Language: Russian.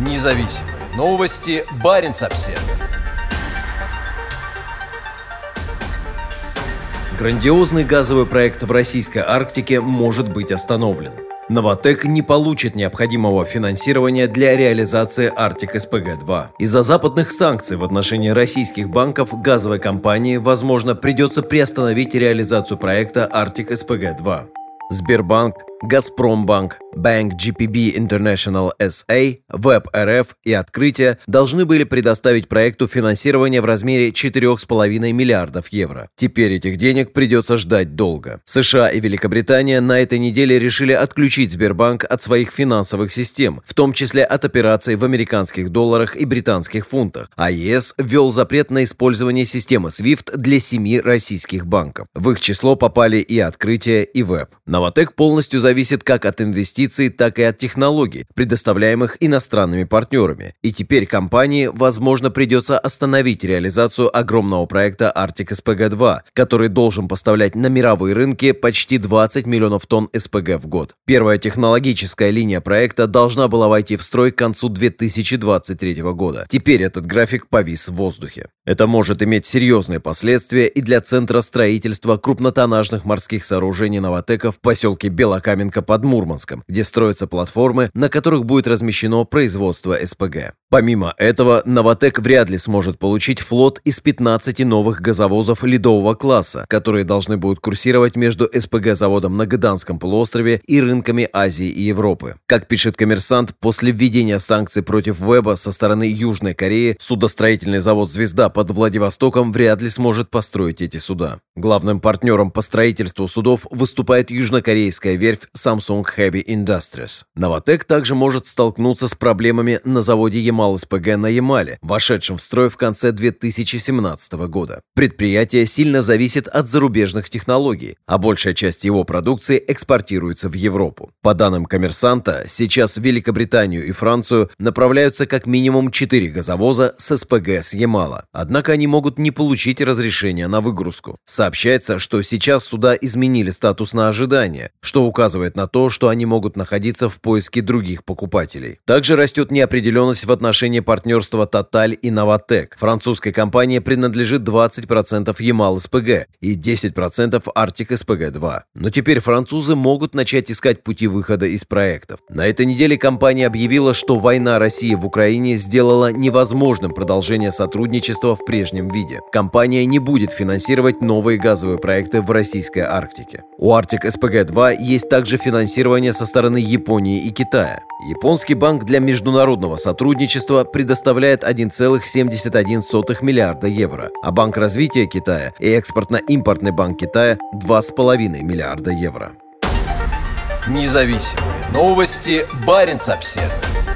Независимые новости. Барин обсерва Грандиозный газовый проект в российской Арктике может быть остановлен. Новотек не получит необходимого финансирования для реализации Арктик СПГ-2. Из-за западных санкций в отношении российских банков газовой компании, возможно, придется приостановить реализацию проекта Арктик СПГ-2. Сбербанк, Газпромбанк, Bank GPB International SA, Web РФ и Открытие должны были предоставить проекту финансирование в размере 4,5 миллиардов евро. Теперь этих денег придется ждать долго. США и Великобритания на этой неделе решили отключить Сбербанк от своих финансовых систем, в том числе от операций в американских долларах и британских фунтах, а ЕС ввел запрет на использование системы SWIFT для семи российских банков. В их число попали и Открытие, и Web. Новотек полностью зависит как от инвестиций, так и от технологий, предоставляемых иностранными партнерами. И теперь компании, возможно, придется остановить реализацию огромного проекта Arctic SPG-2, который должен поставлять на мировые рынки почти 20 миллионов тонн СПГ в год. Первая технологическая линия проекта должна была войти в строй к концу 2023 года. Теперь этот график повис в воздухе. Это может иметь серьезные последствия и для Центра строительства крупнотоннажных морских сооружений Новотека в поселке Белокаменка под Мурманском, где строятся платформы, на которых будет размещено производство СПГ. Помимо этого, Новотек вряд ли сможет получить флот из 15 новых газовозов ледового класса, которые должны будут курсировать между СПГ-заводом на Гаданском полуострове и рынками Азии и Европы. Как пишет коммерсант, после введения санкций против Веба со стороны Южной Кореи, судостроительный завод «Звезда» под Владивостоком вряд ли сможет построить эти суда. Главным партнером по строительству судов выступает южнокорейская верфь Samsung Heavy Industries. Новотек также может столкнуться с проблемами на заводе Ямал Ямал-СПГ на Ямале, вошедшем в строй в конце 2017 года. Предприятие сильно зависит от зарубежных технологий, а большая часть его продукции экспортируется в Европу. По данным коммерсанта, сейчас в Великобританию и Францию направляются как минимум 4 газовоза с СПГ с Ямала. Однако они могут не получить разрешения на выгрузку. Сообщается, что сейчас суда изменили статус на ожидание, что указывает на то, что они могут находиться в поиске других покупателей. Также растет неопределенность в отношении партнерства Total и Новотек. Французской компании принадлежит 20% Ямал-СПГ и 10% Арктик-СПГ-2. Но теперь французы могут начать искать пути выхода из проектов. На этой неделе компания объявила, что война России в Украине сделала невозможным продолжение сотрудничества в прежнем виде. Компания не будет финансировать новые газовые проекты в российской Арктике. У Arctic SPG-2 есть также финансирование со стороны Японии и Китая. Японский банк для международного сотрудничества предоставляет 1,71 миллиарда евро, а Банк развития Китая и Экспортно-импортный банк Китая 2,5 миллиарда евро. Независимые новости. Барин обседный.